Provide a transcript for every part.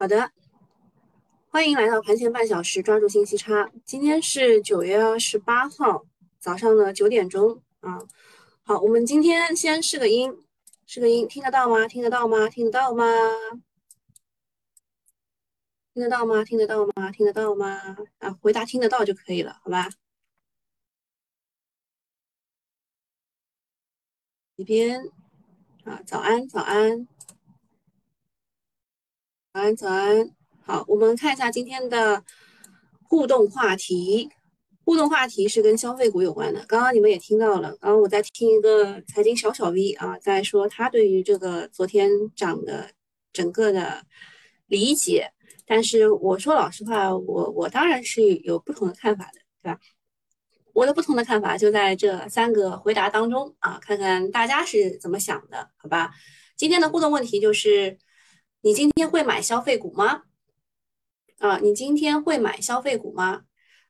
好的，欢迎来到盘前半小时，抓住信息差。今天是九月二十八号早上的九点钟啊。好，我们今天先试个音，试个音，听得到吗？听得到吗？听得到吗？听得到吗？听得到吗？听得到吗？啊，回答听得到就可以了，好吧？这边啊，早安，早安。早安，早安，好，我们看一下今天的互动话题。互动话题是跟消费股有关的。刚刚你们也听到了，刚刚我在听一个财经小小 V 啊，在说他对于这个昨天涨的整个的理解。但是我说老实话，我我当然是有不同的看法的，对吧？我的不同的看法就在这三个回答当中啊，看看大家是怎么想的，好吧？今天的互动问题就是。你今天会买消费股吗？啊，你今天会买消费股吗？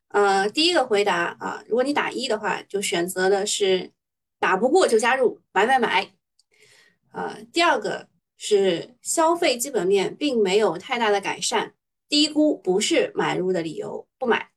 呃，第一个回答啊，如果你打一的话，就选择的是打不过就加入买买买。呃，第二个是消费基本面并没有太大的改善，低估不是买入的理由，不买。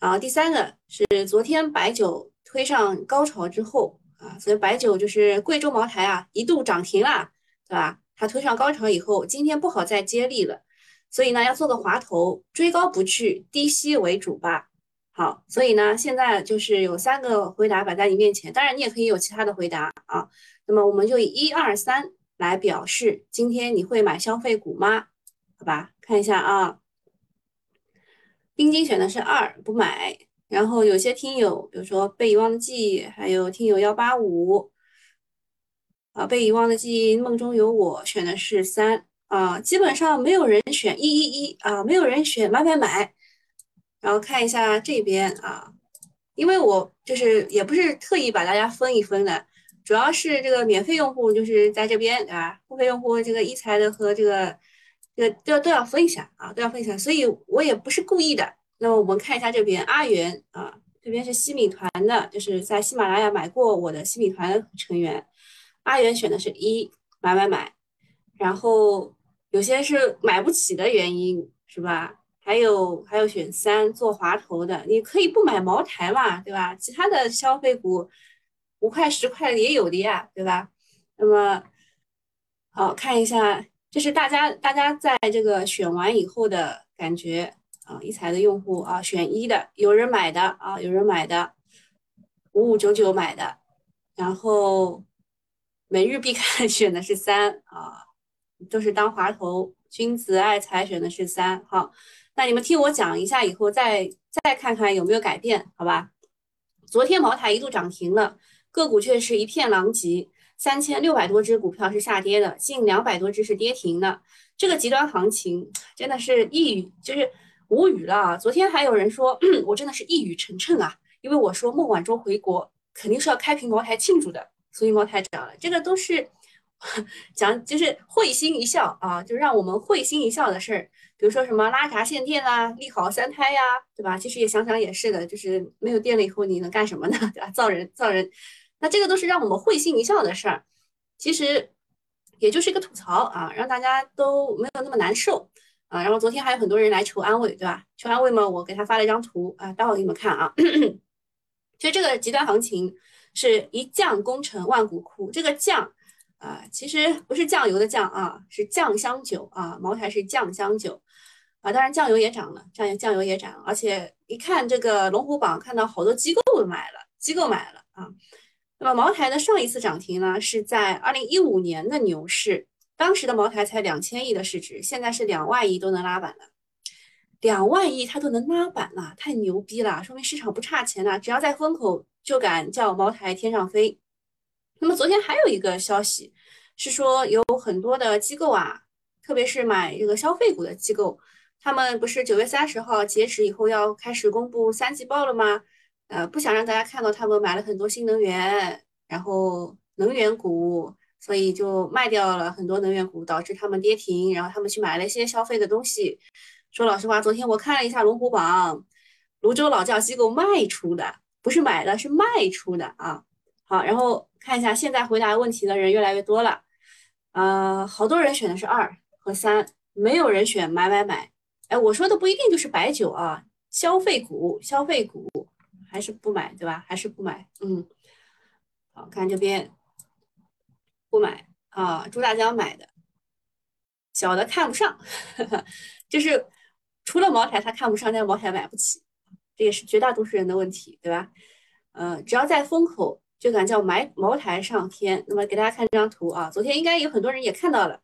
然后第三个是昨天白酒推上高潮之后啊，所以白酒就是贵州茅台啊，一度涨停了，对吧？它推上高潮以后，今天不好再接力了，所以呢要做个滑头，追高不去，低吸为主吧。好，所以呢现在就是有三个回答摆在你面前，当然你也可以有其他的回答啊。那么我们就以一二三来表示，今天你会买消费股吗？好吧，看一下啊，冰晶选的是二，不买。然后有些听友，比如说被遗忘的记忆，还有听友幺八五。啊，被遗忘的记忆，梦中有我，选的是三啊，基本上没有人选一一一啊，没有人选买买买。然后看一下这边啊，因为我就是也不是特意把大家分一分的，主要是这个免费用户就是在这边啊，付费用户这个一财的和这个这个都要都要分一下啊，都要分一下，所以我也不是故意的。那么我们看一下这边阿元啊，这边是西米团的，就是在喜马拉雅买过我的西米团成员。阿元选的是一买买买，然后有些是买不起的原因是吧？还有还有选三做滑头的，你可以不买茅台嘛，对吧？其他的消费股五块十块也有的呀，对吧？那么好看一下，这是大家大家在这个选完以后的感觉啊，一财的用户啊选一的，有人买的啊，有人买的五五九九买的，然后。每日必看选的是三啊，都是当滑头。君子爱财选的是三，好，那你们听我讲一下以后再再看看有没有改变，好吧？昨天茅台一度涨停了，个股却是一片狼藉，三千六百多只股票是下跌的，近两百多只是跌停的。这个极端行情真的是一语就是无语了。啊昨天还有人说 我真的是一语成谶啊，因为我说孟晚舟回国肯定是要开瓶茅台庆祝的。所以茅台涨了，这个都是 讲就是会心一笑啊，就让我们会心一笑的事儿。比如说什么拉闸限电啦，利好三胎呀，对吧？其实也想想也是的，就是没有电了以后你能干什么呢？对吧？造人造人，那这个都是让我们会心一笑的事儿。其实也就是一个吐槽啊，让大家都没有那么难受啊。然后昨天还有很多人来求安慰，对吧？求安慰嘛，我给他发了一张图啊，待会给你们看啊。其实这个极端行情。是一将功成万骨枯，这个将啊，其实不是酱油的酱啊，是酱香酒啊，茅台是酱香酒啊，当然酱油也涨了，酱油酱油也涨了，而且一看这个龙虎榜，看到好多机构买了，机构买了啊。那么茅台的上一次涨停呢，是在二零一五年的牛市，当时的茅台才两千亿的市值，现在是两万亿都能拉板了，两万亿它都能拉板了，太牛逼了，说明市场不差钱了，只要在风口。就敢叫茅台天上飞。那么昨天还有一个消息是说，有很多的机构啊，特别是买这个消费股的机构，他们不是九月三十号截止以后要开始公布三季报了吗？呃，不想让大家看到他们买了很多新能源，然后能源股，所以就卖掉了很多能源股，导致他们跌停，然后他们去买了一些消费的东西。说老实话，昨天我看了一下龙虎榜，泸州老窖机构卖出的。不是买的，是卖出的啊。好，然后看一下，现在回答问题的人越来越多了，呃，好多人选的是二和三没有人选买买买。哎，我说的不一定就是白酒啊，消费股，消费股还是不买，对吧？还是不买。嗯，好看这边不买啊，朱大江买的，小的看不上，就是除了茅台他看不上，但茅台买不起，这也是绝大多数人的问题，对吧？呃，只要在风口就敢叫买茅台上天。那么给大家看这张图啊，昨天应该有很多人也看到了，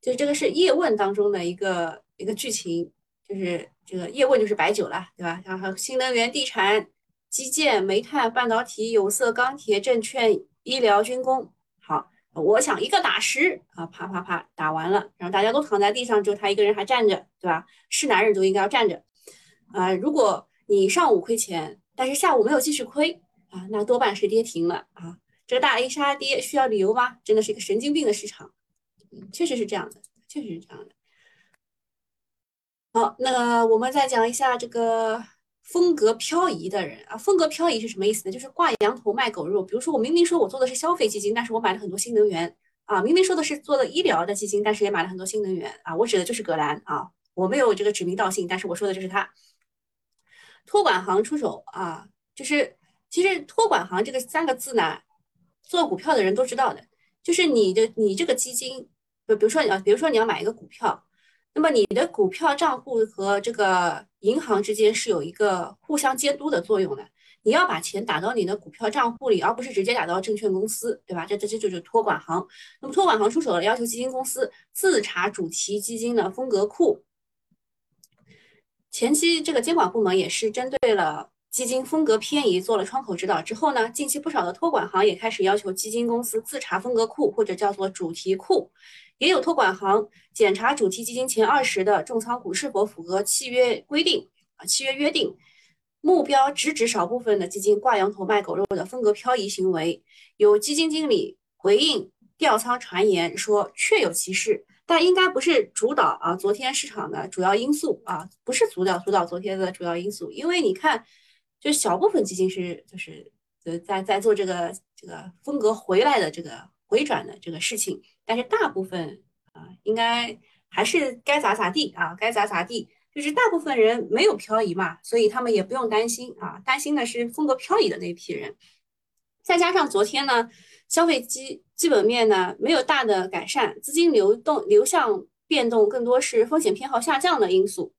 就是这个是叶问当中的一个一个剧情。就是这个叶问就是白酒了，对吧？然后新能源、地产、基建、煤炭、半导体、有色、钢铁、证券、医疗、军工。我想一个打十啊，啪啪啪打完了，然后大家都躺在地上，只有他一个人还站着，对吧？是男人都应该要站着啊。如果你上午亏钱，但是下午没有继续亏啊，那多半是跌停了啊。这个大 A 杀跌需要理由吗？真的是一个神经病的市场，确实是这样的，确实是这样的。好，那我们再讲一下这个风格漂移的人啊。风格漂移是什么意思呢？就是挂羊头卖狗肉。比如说，我明明说我做的是消费基金，但是我买了很多新能源啊。明明说的是做的医疗的基金，但是也买了很多新能源啊。我指的就是葛兰啊，我没有这个指名道姓，但是我说的就是他。托管行出手啊，就是其实托管行这个三个字呢，做股票的人都知道的，就是你的你这个基金，就比如说你要，比如说你要买一个股票。那么你的股票账户和这个银行之间是有一个互相监督的作用的。你要把钱打到你的股票账户里，而不是直接打到证券公司，对吧？这这这就是托管行。那么托管行出手了，要求基金公司自查主题基金的风格库。前期这个监管部门也是针对了基金风格偏移做了窗口指导之后呢，近期不少的托管行也开始要求基金公司自查风格库或者叫做主题库。也有托管行检查主题基金前二十的重仓股是否符合契约规定啊，契约约定目标直指少部分的基金挂羊头卖狗肉的风格漂移行为。有基金经理回应调仓传言说，确有其事，但应该不是主导啊昨天市场的主要因素啊，不是主导主导昨天的主要因素。因为你看，就小部分基金是就是呃在在做这个这个风格回来的这个回转的这个事情。但是大部分啊，应该还是该咋咋地啊，该咋咋地。就是大部分人没有漂移嘛，所以他们也不用担心啊。担心的是风格漂移的那批人。再加上昨天呢，消费基基本面呢没有大的改善，资金流动流向变动更多是风险偏好下降的因素。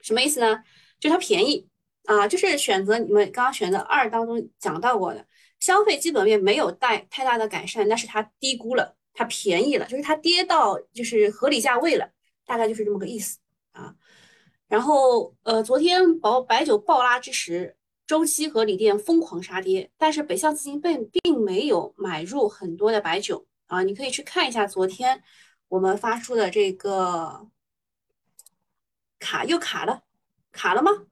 什么意思呢？就它便宜啊，就是选择你们刚刚选择二当中讲到过的，消费基本面没有带太大的改善，但是它低估了。它便宜了，就是它跌到就是合理价位了，大概就是这么个意思啊。然后呃，昨天宝白酒暴拉之时，周期和锂电疯狂杀跌，但是北向资金并并没有买入很多的白酒啊。你可以去看一下昨天我们发出的这个卡又卡了，卡了吗？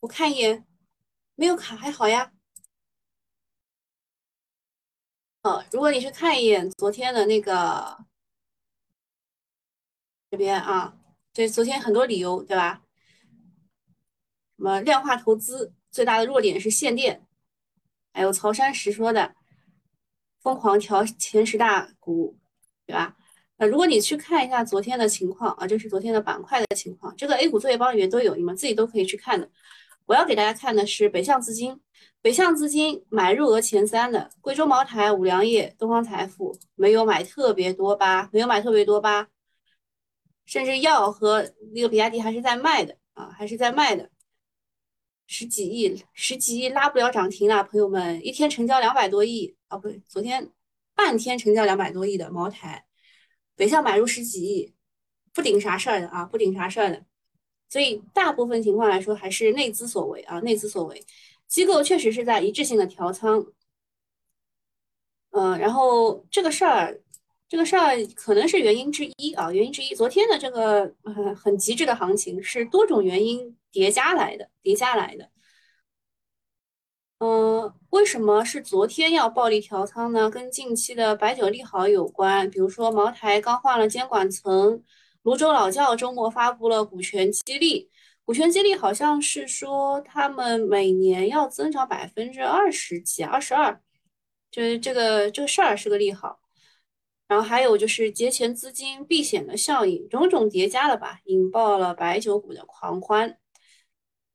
我看一眼，没有卡，还好呀。哦，如果你去看一眼昨天的那个这边啊，这昨天很多理由对吧？什么量化投资最大的弱点是限电，还有曹山石说的疯狂调前十大股，对吧？那如果你去看一下昨天的情况啊，这是昨天的板块的情况，这个 A 股作业帮里面都有，你们自己都可以去看的。我要给大家看的是北向资金。北向资金买入额前三的贵州茅台、五粮液、东方财富没有买特别多吧？没有买特别多吧？甚至药和那个比亚迪还是在卖的啊，还是在卖的，十几亿，十几亿拉不了涨停了，朋友们，一天成交两百多亿啊，不对，昨天半天成交两百多亿的茅台，北向买入十几亿，不顶啥事儿的啊，不顶啥事儿的，所以大部分情况来说还是内资所为啊，内资所为。机构确实是在一致性的调仓，嗯，然后这个事儿，这个事儿可能是原因之一啊，原因之一。昨天的这个呃很极致的行情是多种原因叠加来的，叠加来的。嗯，为什么是昨天要暴力调仓呢？跟近期的白酒利好有关，比如说茅台刚换了监管层，泸州老窖周末发布了股权激励。股权激励好像是说他们每年要增长百分之二十几，二十二，就是这个这个事儿是个利好。然后还有就是节前资金避险的效应，种种叠加了吧，引爆了白酒股的狂欢。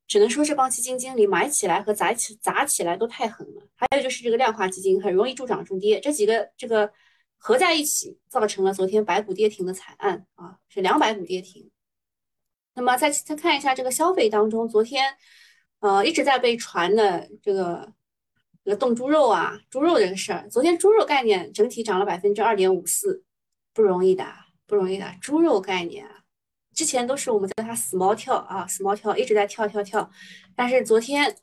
只能说这帮基金经理买起来和砸起砸起来都太狠了。还有就是这个量化基金很容易助涨助跌，这几个这个合在一起，造成了昨天白股跌停的惨案啊，是两百股跌停。那么再再看一下这个消费当中，昨天呃一直在被传的这个这个冻猪肉啊，猪肉这个事儿，昨天猪肉概念整体涨了百分之二点五四，不容易的，不容易的，猪肉概念。之前都是我们叫它死猫跳啊，死猫跳一直在跳跳跳，但是昨天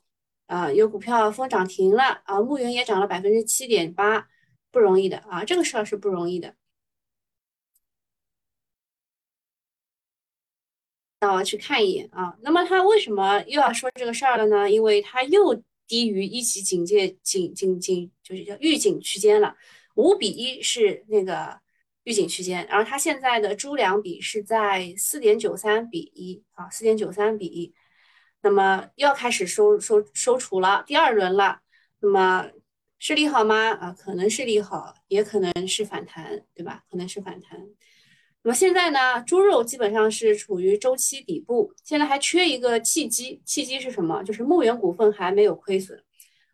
啊有股票封涨停了啊，牧原也涨了百分之七点八，不容易的啊，这个事儿是不容易的。那我要去看一眼啊，那么他为什么又要说这个事儿了呢？因为它又低于一级警戒警警警，就是叫预警区间了，五比一是那个。预警区间，然后它现在的猪粮比是在四点九三比一啊，四点九三比一，那么又要开始收收收储了，第二轮了，那么是利好吗？啊，可能是利好，也可能是反弹，对吧？可能是反弹。那么现在呢，猪肉基本上是处于周期底部，现在还缺一个契机，契机是什么？就是牧原股份还没有亏损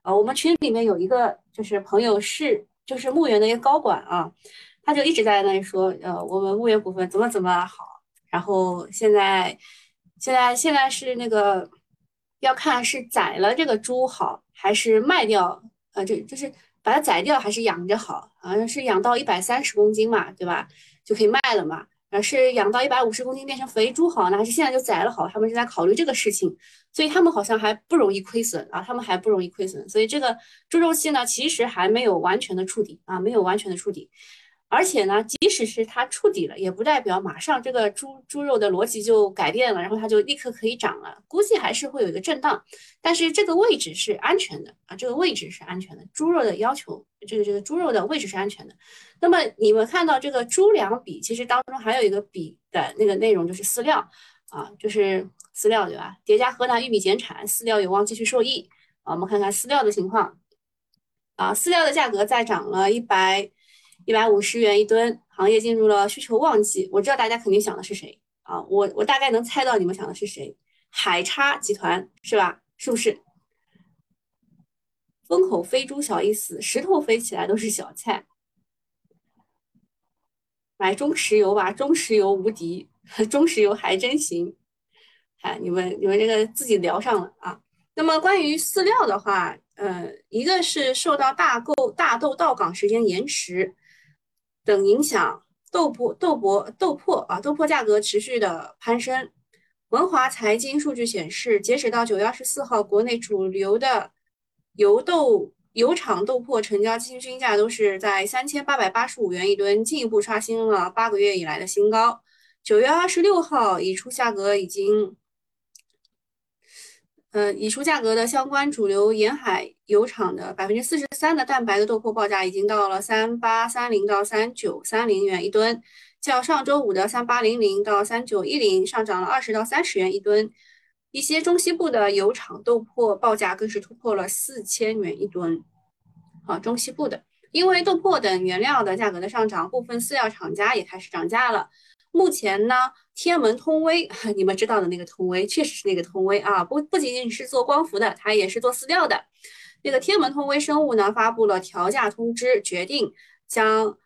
啊。我们群里面有一个就是朋友是就是牧原的一个高管啊。他就一直在那里说，呃，我们牧原股份怎么怎么好，然后现在，现在现在是那个要看是宰了这个猪好，还是卖掉，啊，这就是把它宰掉还是养着好，好像是养到一百三十公斤嘛，对吧？就可以卖了嘛，而，是养到一百五十公斤变成肥猪好呢，还是现在就宰了好？他们是在考虑这个事情，所以他们好像还不容易亏损啊，他们还不容易亏损，所以这个猪肉期呢，其实还没有完全的触底啊，没有完全的触底。而且呢，即使是它触底了，也不代表马上这个猪猪肉的逻辑就改变了，然后它就立刻可以涨了。估计还是会有一个震荡，但是这个位置是安全的啊，这个位置是安全的。猪肉的要求，这个这个猪肉的位置是安全的。那么你们看到这个猪粮比，其实当中还有一个比的那个内容就是饲料啊，就是饲料对吧？叠加河南玉米减产，饲料有望继续受益啊。我们看看饲料的情况啊，饲料的价格再涨了一百。一百五十元一吨，行业进入了需求旺季。我知道大家肯定想的是谁啊？我我大概能猜到你们想的是谁，海叉集团是吧？是不是？风口飞猪小意思，石头飞起来都是小菜。买中石油吧，中石油无敌，中石油还真行。哎，你们你们这个自己聊上了啊。那么关于饲料的话，呃，一个是受到大购大豆到港时间延迟。等影响豆粕豆粕豆粕啊豆粕价格持续的攀升。文华财经数据显示，截止到九月二十四号，国内主流的油豆油厂豆粕成交均均价都是在三千八百八十五元一吨，进一步刷新了八个月以来的新高。九月二十六号已出价格已经。呃，已出价格的相关主流沿海油厂的百分之四十三的蛋白的豆粕报价已经到了三八三零到三九三零元一吨，较上周五的三八零零到三九一零上涨了二十到三十元一吨。一些中西部的油厂豆粕报价更是突破了四千元一吨。啊，中西部的，因为豆粕等原料的价格的上涨，部分饲料厂家也开始涨价了。目前呢？天门通威，你们知道的那个通威，确实是那个通威啊，不不仅仅是做光伏的，它也是做饲料的。那个天门通威生物呢，发布了调价通知，决定将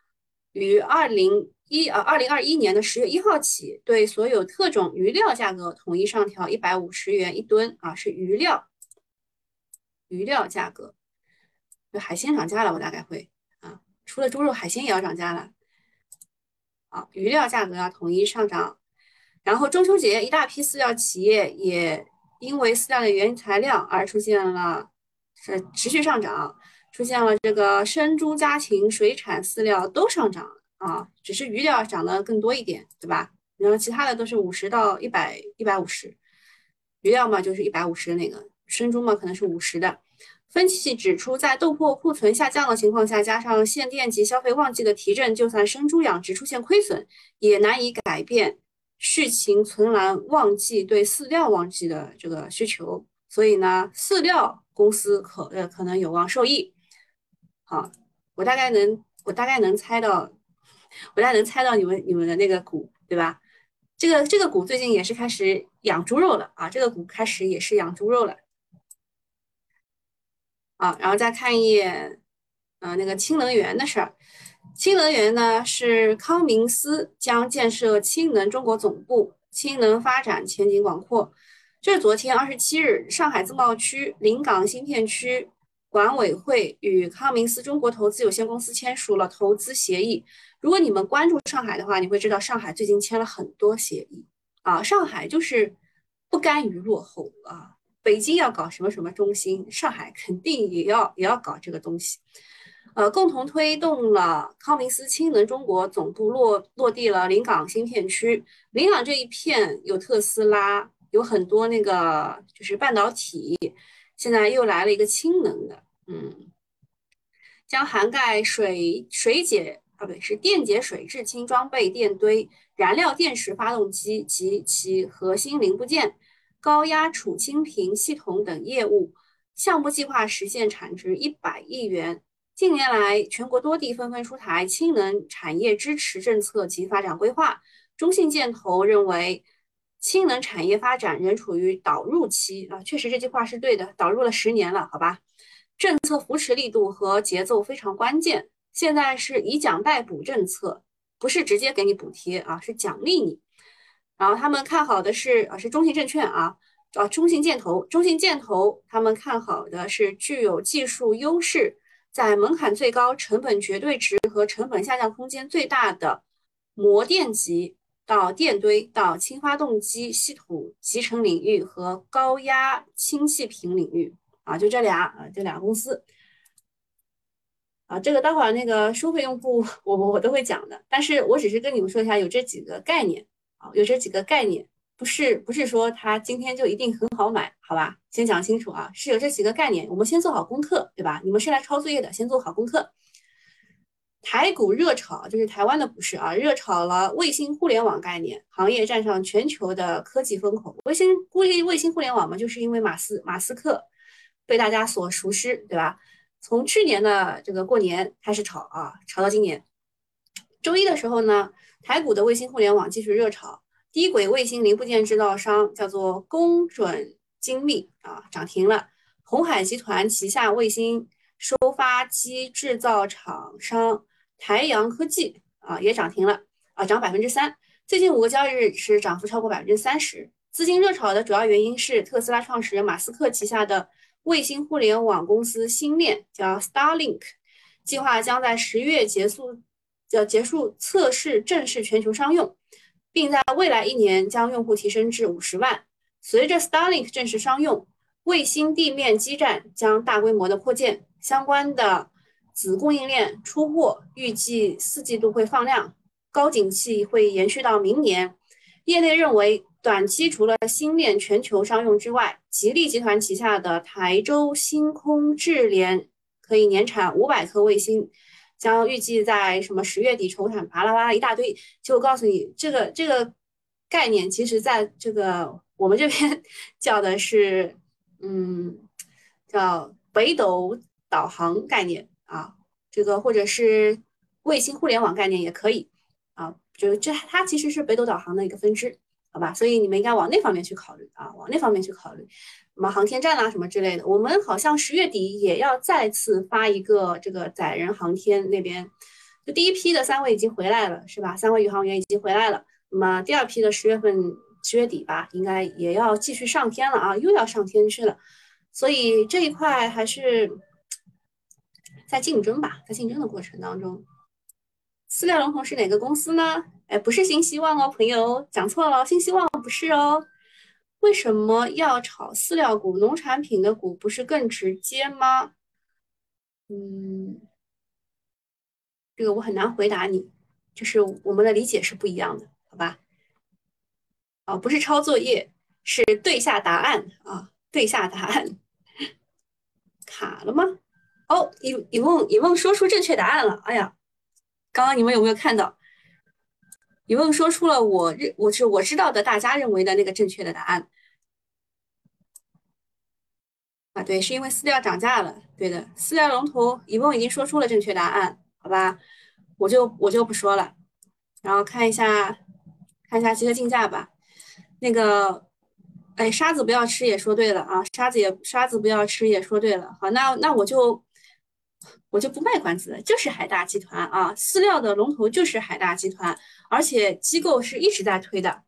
于二零一呃二零二一年的十月一号起，对所有特种鱼料价格统一上调一百五十元一吨啊，是鱼料，鱼料价格。海鲜涨价了，我大概会啊，除了猪肉，海鲜也要涨价了。啊，鱼料价格要统一上涨。然后中秋节，一大批饲料企业也因为饲料的原材料而出现了是持续上涨，出现了这个生猪、家禽、水产饲料都上涨啊，只是鱼料涨得更多一点，对吧？然后其他的都是五十到一百、一百五十，鱼料嘛就是一百五十的那个，生猪嘛可能是五十的。分析指出，在豆粕库存下降的情况下，加上限电及消费旺季的提振，就算生猪养殖出现亏损，也难以改变。畜禽存栏旺季对饲料旺季的这个需求，所以呢，饲料公司可呃可能有望受益。好，我大概能我大概能猜到我大概能猜到你们你们的那个股，对吧？这个这个股最近也是开始养猪肉了啊，这个股开始也是养猪肉了啊。然后再看一眼，嗯，那个氢能源的事儿。氢能源呢是康明斯将建设氢能中国总部，氢能发展前景广阔。这是昨天二十七日，上海自贸区临港新片区管委会与康明斯中国投资有限公司签署了投资协议。如果你们关注上海的话，你会知道上海最近签了很多协议啊。上海就是不甘于落后啊，北京要搞什么什么中心，上海肯定也要也要搞这个东西。呃，共同推动了康明斯氢能中国总部落落地了临港新片区。临港这一片有特斯拉，有很多那个就是半导体，现在又来了一个氢能的，嗯，将涵盖水水解。啊，不对，是电解水制氢装备电堆、燃料电池发动机及其核心零部件、高压储氢瓶系统等业务项目计划实现产值一百亿元。近年来，全国多地纷纷出台氢能产业支持政策及发展规划。中信建投认为，氢能产业发展仍处于导入期啊，确实这句话是对的，导入了十年了，好吧？政策扶持力度和节奏非常关键。现在是以奖代补政策，不是直接给你补贴啊，是奖励你。然后他们看好的是啊，是中信证券啊，啊中信建投，中信建投他们看好的是具有技术优势，在门槛最高、成本绝对值和成本下降空间最大的模电极到电堆到氢发动机系统集成领域和高压氢气瓶领域啊，就这俩啊，这俩公司。啊，这个待会儿那个收费用户，我我我都会讲的，但是我只是跟你们说一下，有这几个概念啊，有这几个概念，不是不是说它今天就一定很好买，好吧？先讲清楚啊，是有这几个概念，我们先做好功课，对吧？你们是来抄作业的，先做好功课。台股热炒，就是台湾的股市啊，热炒了卫星互联网概念，行业站上全球的科技风口。卫星估计卫星互联网嘛，就是因为马斯马斯克被大家所熟知，对吧？从去年的这个过年开始炒啊，炒到今年。周一的时候呢，台股的卫星互联网继续热炒，低轨卫星零部件制造商叫做工准精密啊，涨停了。红海集团旗下卫星收发机制造厂商台阳科技啊也涨停了啊，涨百分之三。最近五个交易日是涨幅超过百分之三十。资金热炒的主要原因是特斯拉创始人马斯克旗下的。卫星互联网公司星链叫 Starlink，计划将在十月结束，要结束测试，正式全球商用，并在未来一年将用户提升至五十万。随着 Starlink 正式商用，卫星地面基站将大规模的扩建，相关的子供应链出货预计四季度会放量，高景气会延续到明年。业内认为。短期除了星链全球商用之外，吉利集团旗下的台州星空智联可以年产五百颗卫星，将预计在什么十月底筹产，巴拉巴拉一大堆。就告诉你，这个这个概念，其实在这个我们这边 叫的是，嗯，叫北斗导航概念啊，这个或者是卫星互联网概念也可以啊，就这它其实是北斗导航的一个分支。好吧，所以你们应该往那方面去考虑啊，往那方面去考虑，什么航天站啊，什么之类的。我们好像十月底也要再次发一个这个载人航天那边，就第一批的三位已经回来了，是吧？三位宇航员已经回来了。那么第二批的十月份十月底吧，应该也要继续上天了啊，又要上天去了。所以这一块还是在竞争吧，在竞争的过程当中。饲料龙头是哪个公司呢？哎，不是新希望哦，朋友讲错了，新希望不是哦。为什么要炒饲料股？农产品的股不是更直接吗？嗯，这个我很难回答你，就是我们的理解是不一样的，好吧？哦，不是抄作业，是对下答案啊，对下答案。卡了吗？哦，一一梦一梦说出正确答案了，哎呀！刚刚你们有没有看到？有没有说出了我认我是我知道的大家认为的那个正确的答案？啊，对，是因为饲料涨价了。对的，饲料龙头一梦已经说出了正确答案，好吧？我就我就不说了然后看一下看一下集合竞价吧。那个，哎，沙子不要吃也说对了啊，沙子也沙子不要吃也说对了。好，那那我就我就不卖关子了，就是海大集团啊，饲料的龙头就是海大集团，而且机构是一直在推的。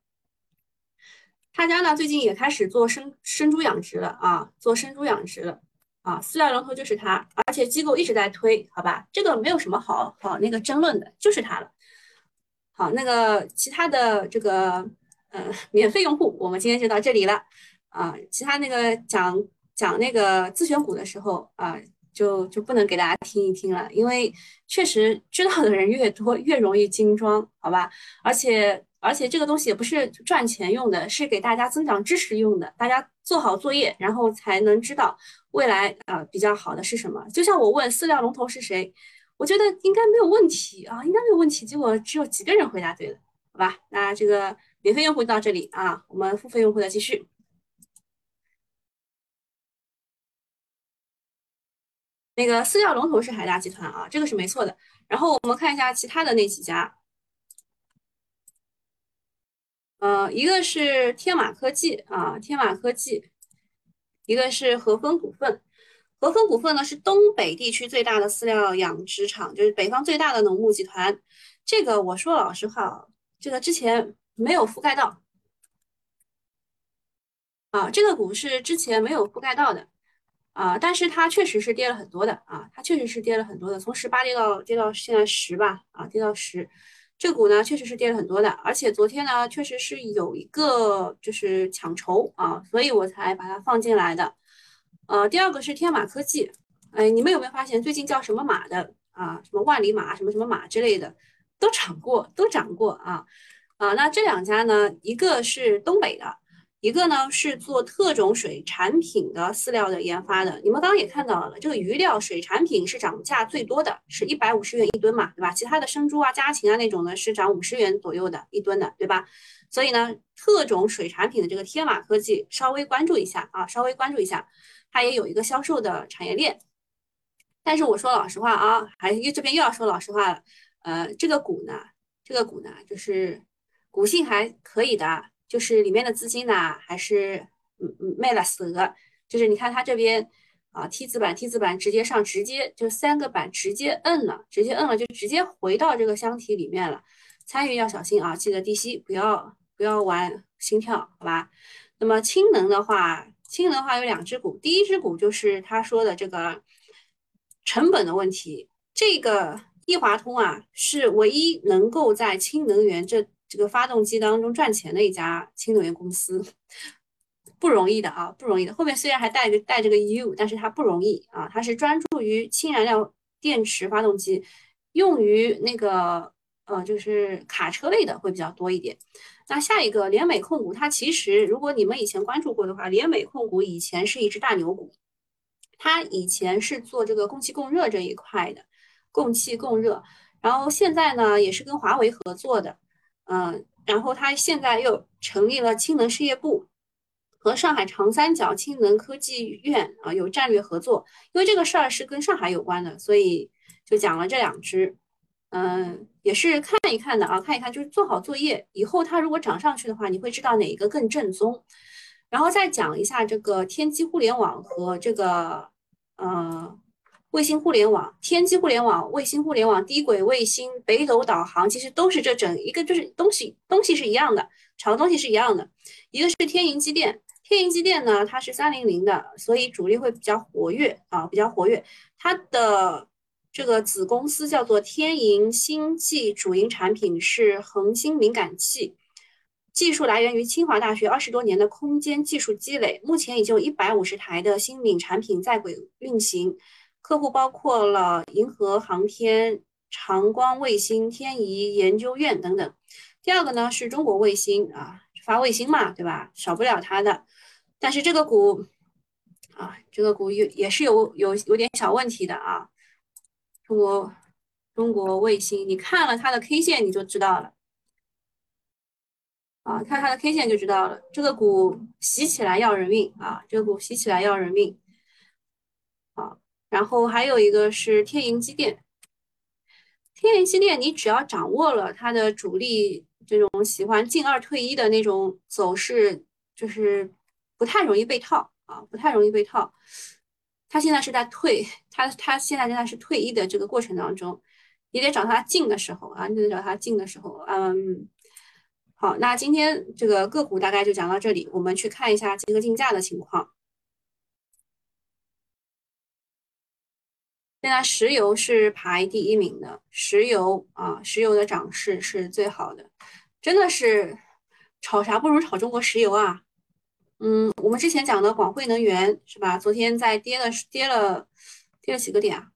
他家呢最近也开始做生生猪养殖了啊，做生猪养殖了啊，饲料龙头就是它，而且机构一直在推，好吧，这个没有什么好好那个争论的，就是它了。好，那个其他的这个呃免费用户，我们今天就到这里了啊，其他那个讲讲那个自选股的时候啊，就就不能给大家听一听了，因为确实知道的人越多，越容易精装，好吧，而且。而且这个东西也不是赚钱用的，是给大家增长知识用的。大家做好作业，然后才能知道未来啊比较好的是什么。就像我问饲料龙头是谁，我觉得应该没有问题啊，应该没有问题。结果只有几个人回答对了，好吧？那这个免费用户到这里啊，我们付费用户的继续。那个饲料龙头是海大集团啊，这个是没错的。然后我们看一下其他的那几家。呃，一个是天马科技啊，天马科技，一个是和丰股份。和丰股份呢是东北地区最大的饲料养殖场，就是北方最大的农牧集团。这个我说老实话，这个之前没有覆盖到啊，这个股是之前没有覆盖到的啊，但是它确实是跌了很多的啊，它确实是跌了很多的，从十八跌到跌到现在十吧啊，跌到十。这股呢确实是跌了很多的，而且昨天呢确实是有一个就是抢筹啊，所以我才把它放进来的。呃，第二个是天马科技，哎，你们有没有发现最近叫什么马的啊？什么万里马、什么什么马之类的，都涨过，都涨过啊啊！那这两家呢，一个是东北的。一个呢是做特种水产品的饲料的研发的，你们刚刚也看到了，这个鱼料水产品是涨价最多的，是一百五十元一吨嘛，对吧？其他的生猪啊、家禽啊那种呢是涨五十元左右的一吨的，对吧？所以呢，特种水产品的这个天马科技稍微关注一下啊，稍微关注一下，它也有一个销售的产业链。但是我说老实话啊，还又这边又要说老实话了，呃，这个股呢，这个股呢就是股性还可以的。就是里面的资金呢，还是嗯嗯卖了死，就是你看它这边啊，T 字板 T 字板直接上，直接就三个板直接摁了，直接摁了就直接回到这个箱体里面了。参与要小心啊，记得低吸，不要不要玩心跳，好吧？那么氢能的话，氢能的话有两只股，第一只股就是他说的这个成本的问题，这个易华通啊是唯一能够在氢能源这。这个发动机当中赚钱的一家氢能源公司，不容易的啊，不容易的。后面虽然还带着带这个 U，但是它不容易啊。它是专注于氢燃料电池发动机，用于那个呃，就是卡车类的会比较多一点。那下一个联美控股，它其实如果你们以前关注过的话，联美控股以前是一只大牛股，它以前是做这个供气供热这一块的，供气供热，然后现在呢也是跟华为合作的。嗯，然后他现在又成立了氢能事业部，和上海长三角氢能科技院啊有战略合作。因为这个事儿是跟上海有关的，所以就讲了这两只。嗯，也是看一看的啊，看一看就是做好作业。以后它如果涨上去的话，你会知道哪一个更正宗。然后再讲一下这个天基互联网和这个呃。卫星互联网、天基互联网、卫星互联网、低轨卫星、北斗导航，其实都是这整一个，就是东西东西是一样的，炒的东西是一样的。一个是天银机电，天银机电呢，它是三零零的，所以主力会比较活跃啊，比较活跃。它的这个子公司叫做天银星际，主营产品是恒星敏感器，技术来源于清华大学二十多年的空间技术积累，目前已经有一百五十台的星敏产品在轨运行。客户包括了银河航天、长光卫星、天仪研究院等等。第二个呢是中国卫星啊，发卫星嘛，对吧？少不了它的。但是这个股啊，这个股有也是有有有点小问题的啊。中国中国卫星，你看了它的 K 线你就知道了啊，看它的 K 线就知道了。这个股洗起来要人命啊，这个股洗起来要人命。然后还有一个是天银机电，天银机电，你只要掌握了它的主力这种喜欢进二退一的那种走势，就是不太容易被套啊，不太容易被套。它现在是在退，它它现在正在是退一的这个过程当中，你得找它进的时候啊，你得找它进的时候，嗯。好，那今天这个个股大概就讲到这里，我们去看一下集合竞价的情况。现在石油是排第一名的，石油啊，石油的涨势是最好的，真的是炒啥不如炒中国石油啊。嗯，我们之前讲的广汇能源是吧？昨天在跌了跌了跌了几个点啊？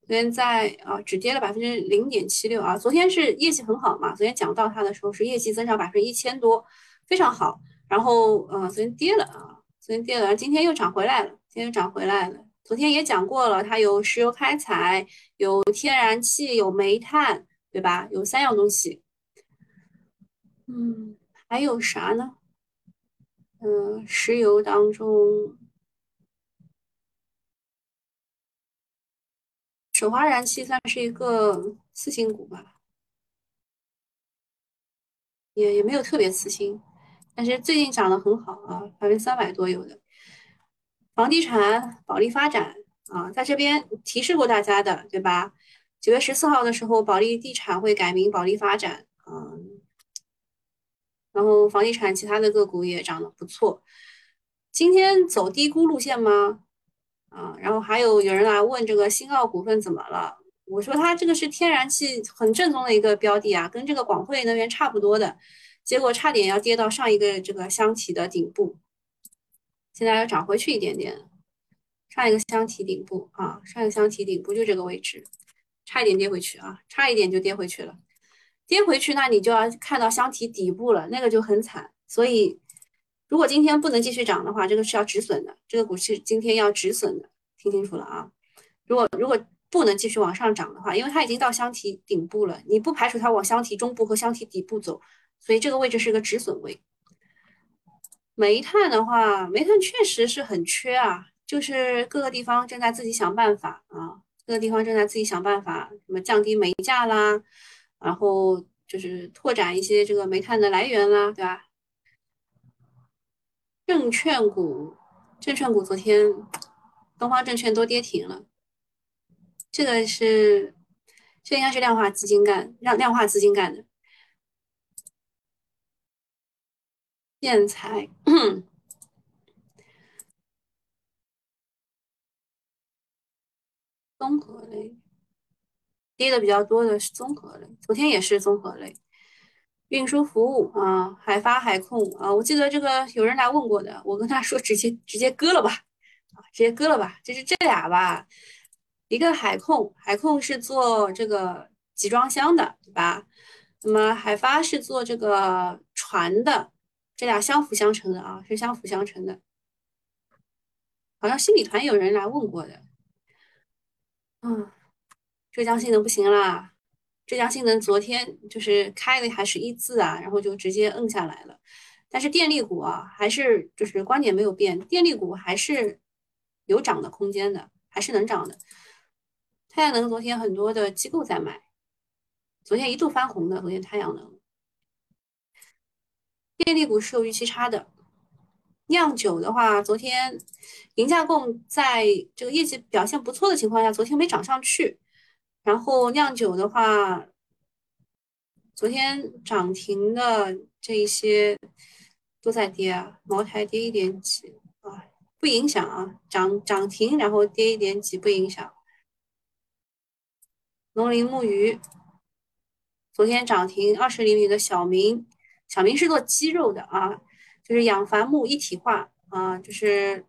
昨天在啊，只跌了百分之零点七六啊。昨天是业绩很好嘛？昨天讲到它的时候是业绩增长百分之一千多，非常好。然后呃，昨天跌了啊，昨天跌了，今天又涨回来了，今天又涨回来了。昨天也讲过了，它有石油开采，有天然气，有煤炭，对吧？有三样东西。嗯，还有啥呢？嗯，石油当中。水华燃气算是一个次新股吧，也也没有特别次新，但是最近涨得很好啊，百分之三百多有的。房地产保利发展啊，在这边提示过大家的，对吧？九月十四号的时候，保利地产会改名保利发展啊，然后房地产其他的个股也涨得不错。今天走低估路线吗？啊，然后还有有人来问这个新奥股份怎么了？我说它这个是天然气很正宗的一个标的啊，跟这个广汇能源差不多的，结果差点要跌到上一个这个箱体的顶部，现在要涨回去一点点。上一个箱体顶部啊，上一个箱体顶部就这个位置，差一点跌回去啊，差一点就跌回去了。跌回去那你就要看到箱体底部了，那个就很惨，所以。如果今天不能继续涨的话，这个是要止损的。这个股市今天要止损的，听清楚了啊！如果如果不能继续往上涨的话，因为它已经到箱体顶部了，你不排除它往箱体中部和箱体底部走，所以这个位置是个止损位。煤炭的话，煤炭确实是很缺啊，就是各个地方正在自己想办法啊，各个地方正在自己想办法，什么降低煤价啦，然后就是拓展一些这个煤炭的来源啦，对吧？证券股，证券股昨天东方证券都跌停了。这个是，这应该是量化资金干，让量化资金干的。建材，综合类，跌的比较多的是综合类，昨天也是综合类。运输服务啊，海发海控啊，我记得这个有人来问过的，我跟他说直接直接割了吧，啊，直接割了吧，就是这俩吧，一个海控，海控是做这个集装箱的，对吧？那么海发是做这个船的，这俩相辅相成的啊，是相辅相成的。好像新米团有人来问过的，嗯，浙江新能不行啦。浙江新能昨天就是开的还是一字啊，然后就直接摁下来了。但是电力股啊，还是就是观点没有变，电力股还是有涨的空间的，还是能涨的。太阳能昨天很多的机构在买，昨天一度翻红的。昨天太阳能，电力股是有预期差的。酿酒的话，昨天银价供在这个业绩表现不错的情况下，昨天没涨上去。然后酿酒的话，昨天涨停的这一些都在跌啊，茅台跌一点几啊，不影响啊，涨涨停然后跌一点几不影响。农林牧渔昨天涨停二十厘米的小明，小明是做鸡肉的啊，就是养繁牧一体化啊，就是。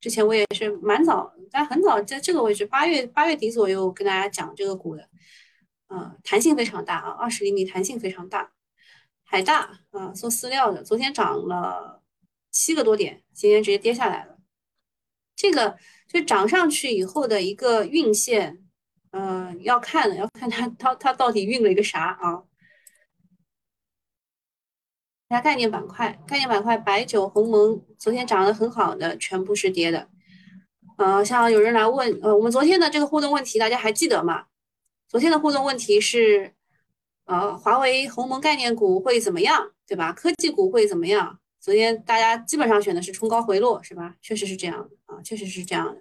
之前我也是蛮早，但很早在这个位置，八月八月底左右跟大家讲这个股的，啊，弹性非常大啊，二十厘米弹性非常大。海大啊，做饲料的，昨天涨了七个多点，今天直接跌下来了。这个就涨上去以后的一个运线，嗯，要看的，要看它它它到底运了一个啥啊。下概念板块，概念板块，白酒、鸿蒙昨天涨得很好的，全部是跌的。呃，像有人来问，呃，我们昨天的这个互动问题，大家还记得吗？昨天的互动问题是，呃，华为鸿蒙概念股会怎么样，对吧？科技股会怎么样？昨天大家基本上选的是冲高回落，是吧？确实是这样的啊，确实是这样的。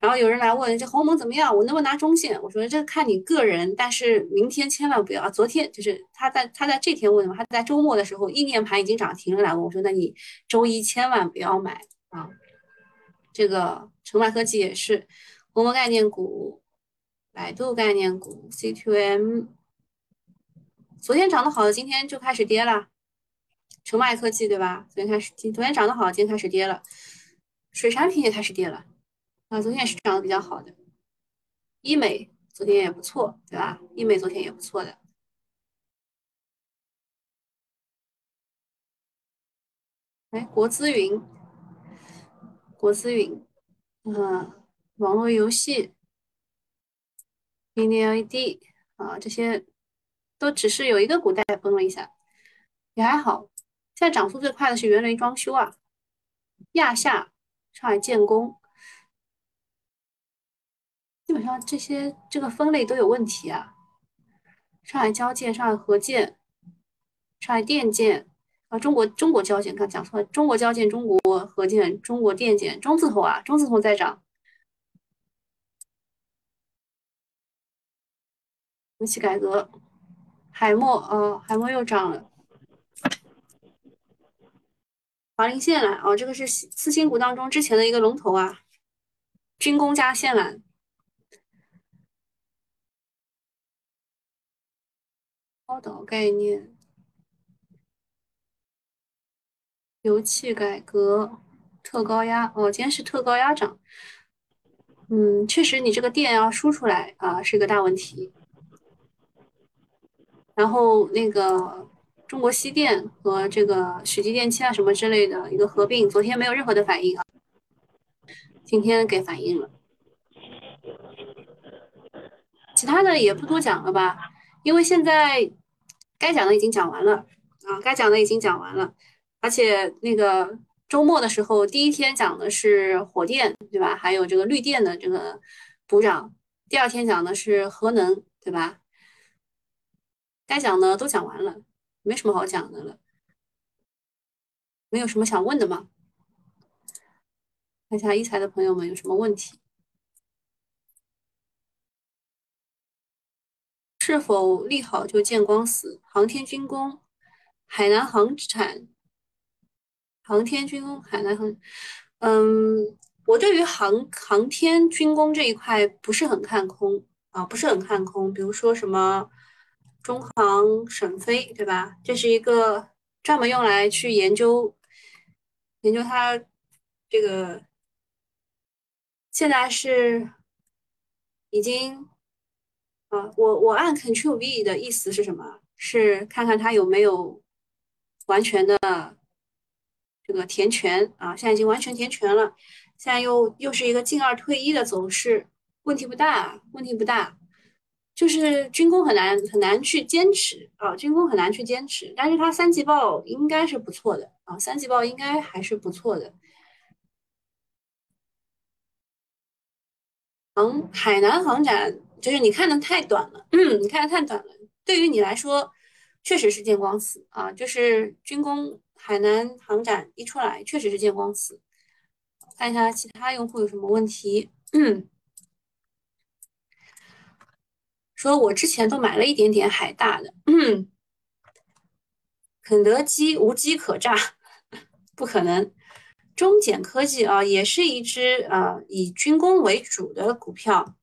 然后有人来问这鸿蒙怎么样，我能不能拿中线？我说这看你个人，但是明天千万不要。昨天就是他在他在这天问的嘛，他在周末的时候意念盘已经涨停了来问我说，那你周一千万不要买啊。这个成迈科技也是鸿蒙概念股，百度概念股，C2M，昨天涨得好的今天就开始跌了。成迈科技对吧？昨天开始，昨天涨得好，今天开始跌了。水产品也开始跌了。啊，昨天也是涨得比较好的，医美昨天也不错，对吧？医美昨天也不错的。哎，国资云，国资云，嗯，网络游戏，Mini LED 啊，这些都只是有一个股带崩了一下，也还好。现在涨速最快的是园林装修啊，亚夏、上海建工。基本上这些这个分类都有问题啊！上海交建、上海合建、上海电建啊，中国中国交建，刚讲错了，中国交建、中国合建、中国电建，中字头啊，中字头在涨。国企改革，海默啊，海默又涨了。华林线缆啊，这个是次新股当中之前的一个龙头啊，军工加线缆。高岛概念，油气改革，特高压哦，今天是特高压涨。嗯，确实，你这个电要输出来啊，是个大问题。然后那个中国西电和这个许继电器啊什么之类的一个合并，昨天没有任何的反应啊，今天给反应了。其他的也不多讲了吧。因为现在该讲的已经讲完了啊，该讲的已经讲完了，而且那个周末的时候，第一天讲的是火电，对吧？还有这个绿电的这个补涨，第二天讲的是核能，对吧？该讲的都讲完了，没什么好讲的了。没有什么想问的吗？看一下一财的朋友们有什么问题？是否利好就见光死？航天军工、海南航产、航天军工、海南航，嗯，我对于航航天军工这一块不是很看空啊，不是很看空。比如说什么中航沈飞，对吧？这是一个专门用来去研究研究它这个，现在是已经。啊，我我按 Control V 的意思是什么？是看看它有没有完全的这个填权啊？现在已经完全填权了，现在又又是一个进二退一的走势，问题不大，问题不大。就是军工很难很难去坚持啊，军工很难去坚持，但是它三季报应该是不错的啊，三季报应该还是不错的。航海南航展。就是你看的太短了，嗯，你看的太短了。对于你来说，确实是见光死啊。就是军工海南航展一出来，确实是见光死。看一下其他用户有什么问题。嗯，说我之前都买了一点点海大的。嗯，肯德基无机可炸，不可能。中简科技啊，也是一只啊以军工为主的股票。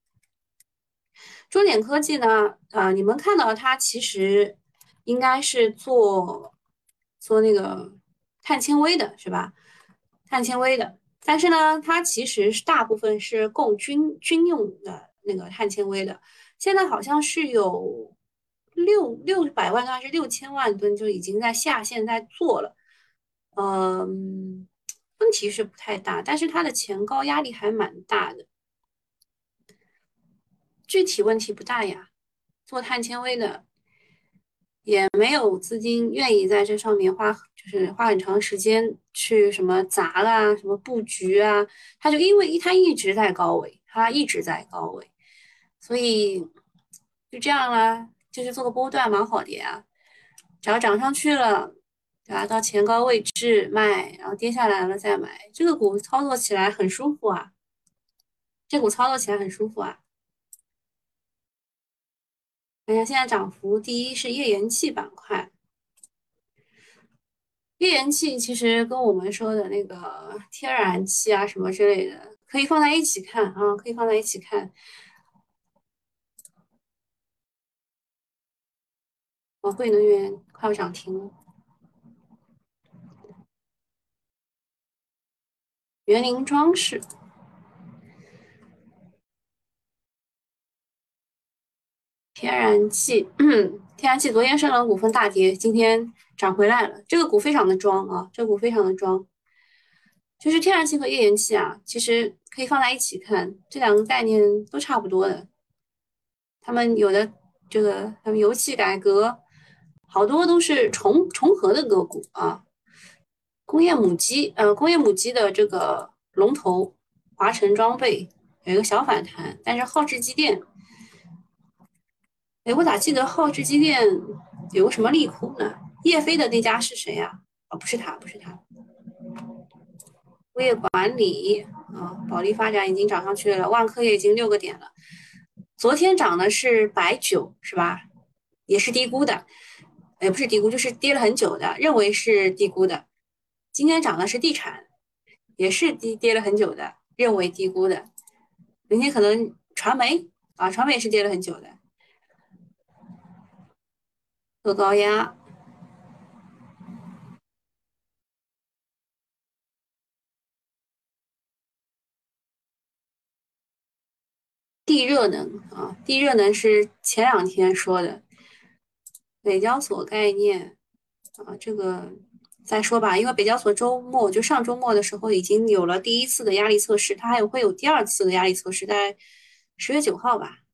中点科技呢？啊，你们看到它其实应该是做做那个碳纤维的，是吧？碳纤维的，但是呢，它其实是大部分是供军军用的那个碳纤维的。现在好像是有六六百万吨还是六千万吨就已经在下线在做了。嗯，问题是不太大，但是它的前高压力还蛮大的。具体问题不大呀，做碳纤维的也没有资金愿意在这上面花，就是花很长时间去什么砸啦、什么布局啊。它就因为它一直在高位，它一直在高位，所以就这样啦，就是做个波段蛮好的呀。只要涨上去了，对吧？到前高位置卖，然后跌下来了再买，这个股操作起来很舒服啊。这股操作起来很舒服啊。看一下现在涨幅，第一是页岩气板块。页岩气其实跟我们说的那个天然气啊什么之类的，可以放在一起看啊，可以放在一起看。宝汇能源快要涨停了，园林装饰。天然气，天然气昨天深冷股份大跌，今天涨回来了。这个股非常的装啊，这个股非常的装。就是天然气和页岩气啊，其实可以放在一起看，这两个概念都差不多的。他们有的这个，他们油气改革，好多都是重重合的个股啊。工业母机，呃，工业母机的这个龙头华晨装备有一个小反弹，但是浩志机电。哎，我咋记得浩志机电有个什么利空呢？叶飞的那家是谁呀？哦，不是他，不是他。物业管理啊，保利发展已经涨上去了，万科也已经六个点了。昨天涨的是白酒，是吧？也是低估的，也不是低估，就是跌了很久的，认为是低估的。今天涨的是地产，也是低跌了很久的，认为低估的。明天可能传媒啊，传媒也是跌了很久的。特高压、地热能啊，地热能是前两天说的，北交所概念啊，这个再说吧，因为北交所周末就上周末的时候已经有了第一次的压力测试，它还有会有第二次的压力测试，在十月九号吧。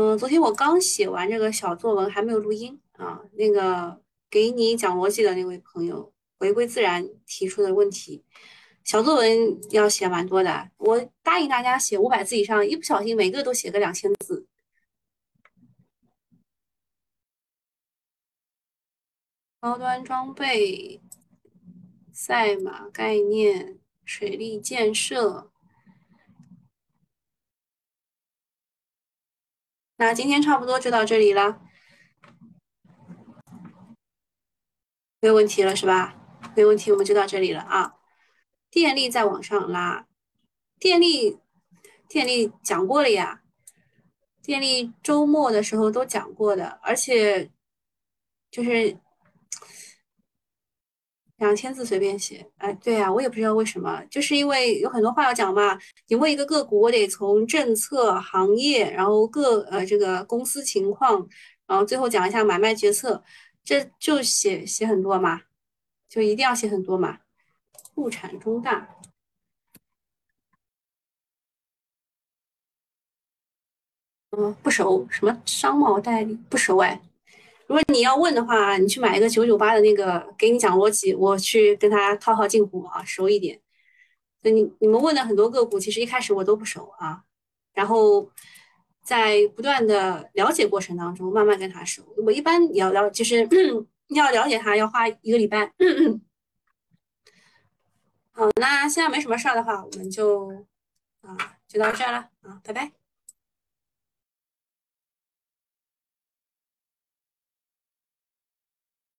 嗯，昨天我刚写完这个小作文，还没有录音啊。那个给你讲逻辑的那位朋友，回归自然提出的问题，小作文要写蛮多的。我答应大家写五百字以上，一不小心每个都写个两千字。高端装备、赛马概念、水利建设。那今天差不多就到这里了，没有问题了是吧？没有问题，我们就到这里了啊。电力再往上拉，电力电力讲过了呀，电力周末的时候都讲过的，而且就是。两千字随便写，哎，对呀，我也不知道为什么，就是因为有很多话要讲嘛。你问一个个股，我得从政策、行业，然后各呃这个公司情况，然后最后讲一下买卖决策，这就写写很多嘛，就一定要写很多嘛。物产中大，嗯，不熟，什么商贸代理不熟哎。如果你要问的话，你去买一个九九八的那个，给你讲逻辑，我去跟他套套近乎啊，熟一点。所以你你们问的很多个股，其实一开始我都不熟啊，然后在不断的了解过程当中，慢慢跟他熟。我一般要了，就是 要了解他，要花一个礼拜。好，那现在没什么事儿的话，我们就啊就到这儿了啊，拜拜。